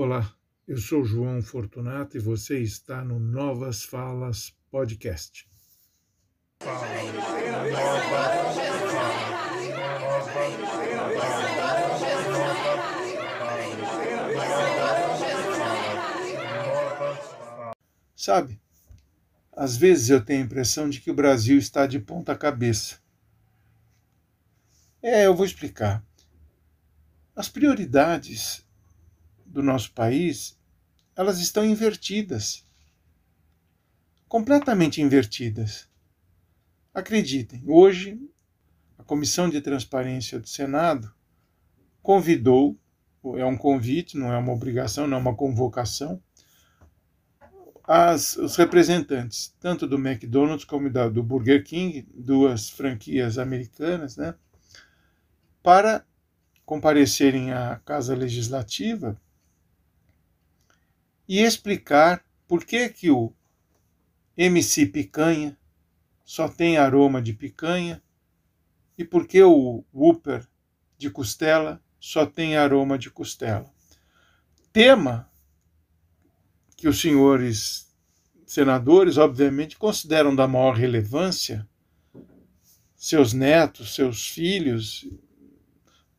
Olá, eu sou João Fortunato e você está no Novas Falas Podcast. Sabe, às vezes eu tenho a impressão de que o Brasil está de ponta cabeça. É, eu vou explicar. As prioridades do nosso país, elas estão invertidas. Completamente invertidas. Acreditem, hoje a Comissão de Transparência do Senado convidou, é um convite, não é uma obrigação, não é uma convocação, as, os representantes, tanto do McDonald's como da, do Burger King, duas franquias americanas, né, para comparecerem à Casa Legislativa e explicar por que, que o MC Picanha só tem aroma de picanha e por que o Whopper de costela só tem aroma de costela. Tema que os senhores senadores, obviamente, consideram da maior relevância. Seus netos, seus filhos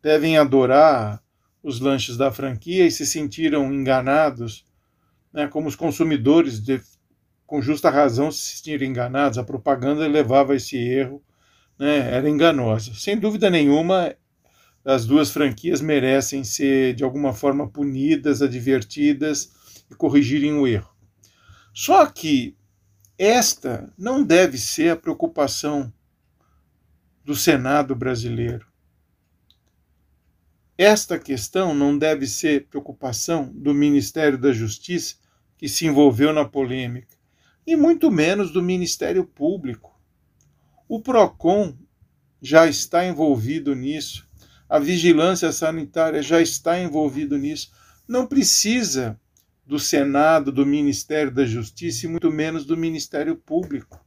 devem adorar os lanches da franquia e se sentiram enganados, né, como os consumidores, de, com justa razão, se sentiram enganados. A propaganda levava a esse erro, né, era enganosa. Sem dúvida nenhuma, as duas franquias merecem ser, de alguma forma, punidas, advertidas e corrigirem o erro. Só que esta não deve ser a preocupação do Senado brasileiro. Esta questão não deve ser preocupação do Ministério da Justiça, que se envolveu na polêmica, e muito menos do Ministério Público. O PROCON já está envolvido nisso, a vigilância sanitária já está envolvido nisso. Não precisa do Senado, do Ministério da Justiça e muito menos do Ministério Público.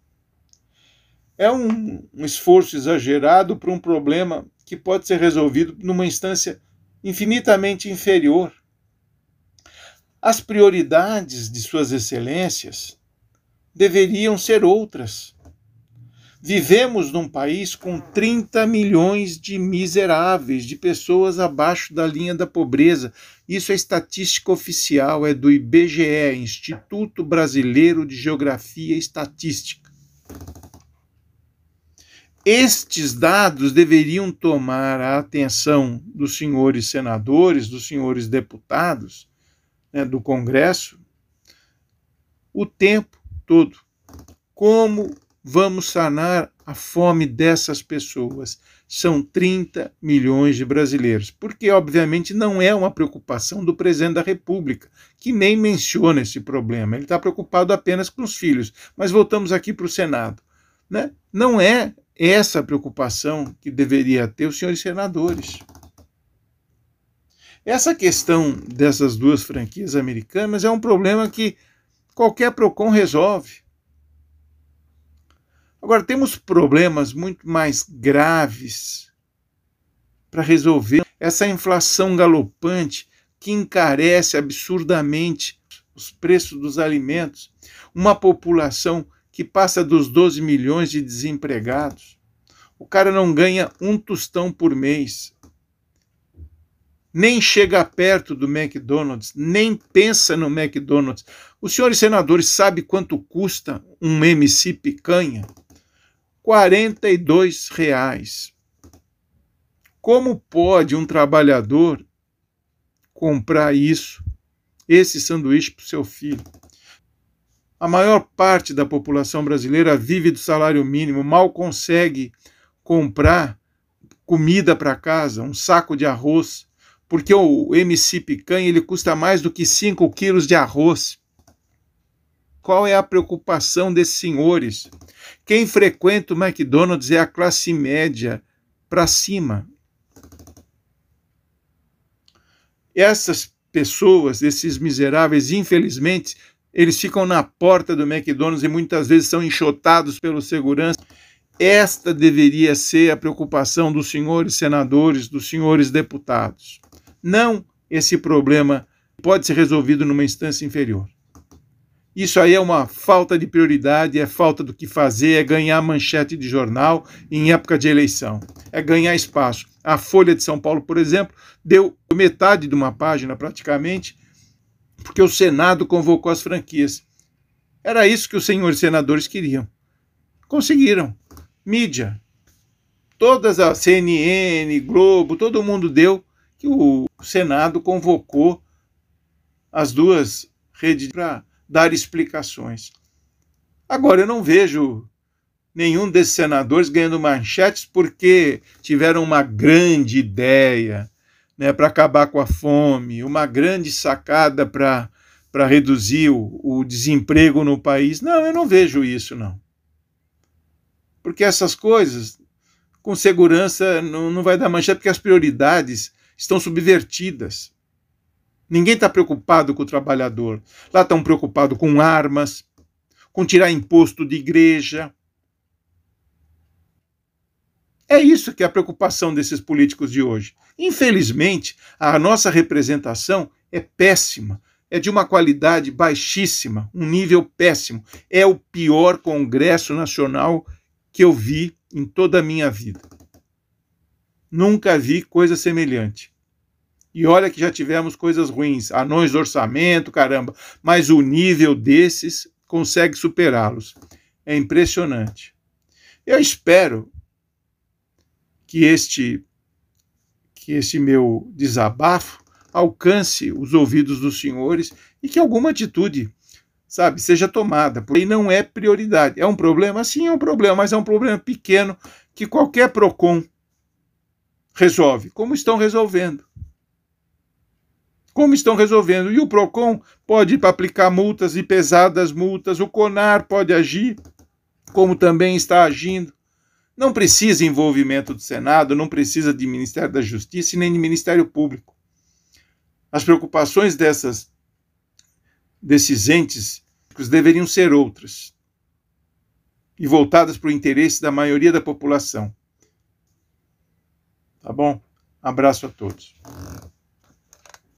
É um, um esforço exagerado para um problema que pode ser resolvido numa instância infinitamente inferior. As prioridades de Suas Excelências deveriam ser outras. Vivemos num país com 30 milhões de miseráveis, de pessoas abaixo da linha da pobreza. Isso é estatística oficial, é do IBGE, Instituto Brasileiro de Geografia e Estatística. Estes dados deveriam tomar a atenção dos senhores senadores, dos senhores deputados, né, do Congresso, o tempo todo. Como vamos sanar a fome dessas pessoas? São 30 milhões de brasileiros. Porque, obviamente, não é uma preocupação do presidente da República, que nem menciona esse problema. Ele está preocupado apenas com os filhos. Mas voltamos aqui para o Senado. Né? Não é essa preocupação que deveria ter os senhores senadores. Essa questão dessas duas franquias americanas é um problema que qualquer PROCON resolve. Agora, temos problemas muito mais graves para resolver. Essa inflação galopante que encarece absurdamente os preços dos alimentos. Uma população que passa dos 12 milhões de desempregados. O cara não ganha um tostão por mês. Nem chega perto do McDonald's, nem pensa no McDonald's. Os senhores senadores sabem quanto custa um MC picanha? R$ reais. Como pode um trabalhador comprar isso, esse sanduíche para o seu filho? A maior parte da população brasileira vive do salário mínimo, mal consegue comprar comida para casa, um saco de arroz, porque o MC Picanha ele custa mais do que 5 quilos de arroz. Qual é a preocupação desses senhores? Quem frequenta o McDonald's é a classe média para cima. Essas pessoas, esses miseráveis, infelizmente, eles ficam na porta do McDonald's e muitas vezes são enxotados pelo segurança. Esta deveria ser a preocupação dos senhores senadores, dos senhores deputados. Não esse problema pode ser resolvido numa instância inferior. Isso aí é uma falta de prioridade, é falta do que fazer, é ganhar manchete de jornal em época de eleição, é ganhar espaço. A Folha de São Paulo, por exemplo, deu metade de uma página praticamente, porque o Senado convocou as franquias. Era isso que os senhores senadores queriam. Conseguiram. Mídia. Todas a CNN, Globo, todo mundo deu que o Senado convocou as duas redes para dar explicações. Agora, eu não vejo nenhum desses senadores ganhando manchetes porque tiveram uma grande ideia né, para acabar com a fome, uma grande sacada para reduzir o, o desemprego no país. Não, eu não vejo isso, não. Porque essas coisas, com segurança, não, não vai dar manchete, porque as prioridades estão subvertidas. Ninguém está preocupado com o trabalhador. Lá estão preocupados com armas, com tirar imposto de igreja. É isso que é a preocupação desses políticos de hoje. Infelizmente, a nossa representação é péssima, é de uma qualidade baixíssima, um nível péssimo. É o pior Congresso Nacional que eu vi em toda a minha vida. Nunca vi coisa semelhante. E olha que já tivemos coisas ruins, anões do orçamento, caramba, mas o nível desses consegue superá-los. É impressionante. Eu espero que este que este meu desabafo alcance os ouvidos dos senhores e que alguma atitude, sabe, seja tomada, porque não é prioridade. É um problema? Sim, é um problema, mas é um problema pequeno que qualquer PROCON resolve, como estão resolvendo como estão resolvendo. E o PROCON pode aplicar multas e pesadas multas, o CONAR pode agir, como também está agindo. Não precisa envolvimento do Senado, não precisa de Ministério da Justiça e nem de Ministério Público. As preocupações dessas, desses entes deveriam ser outras e voltadas para o interesse da maioria da população. Tá bom? Abraço a todos.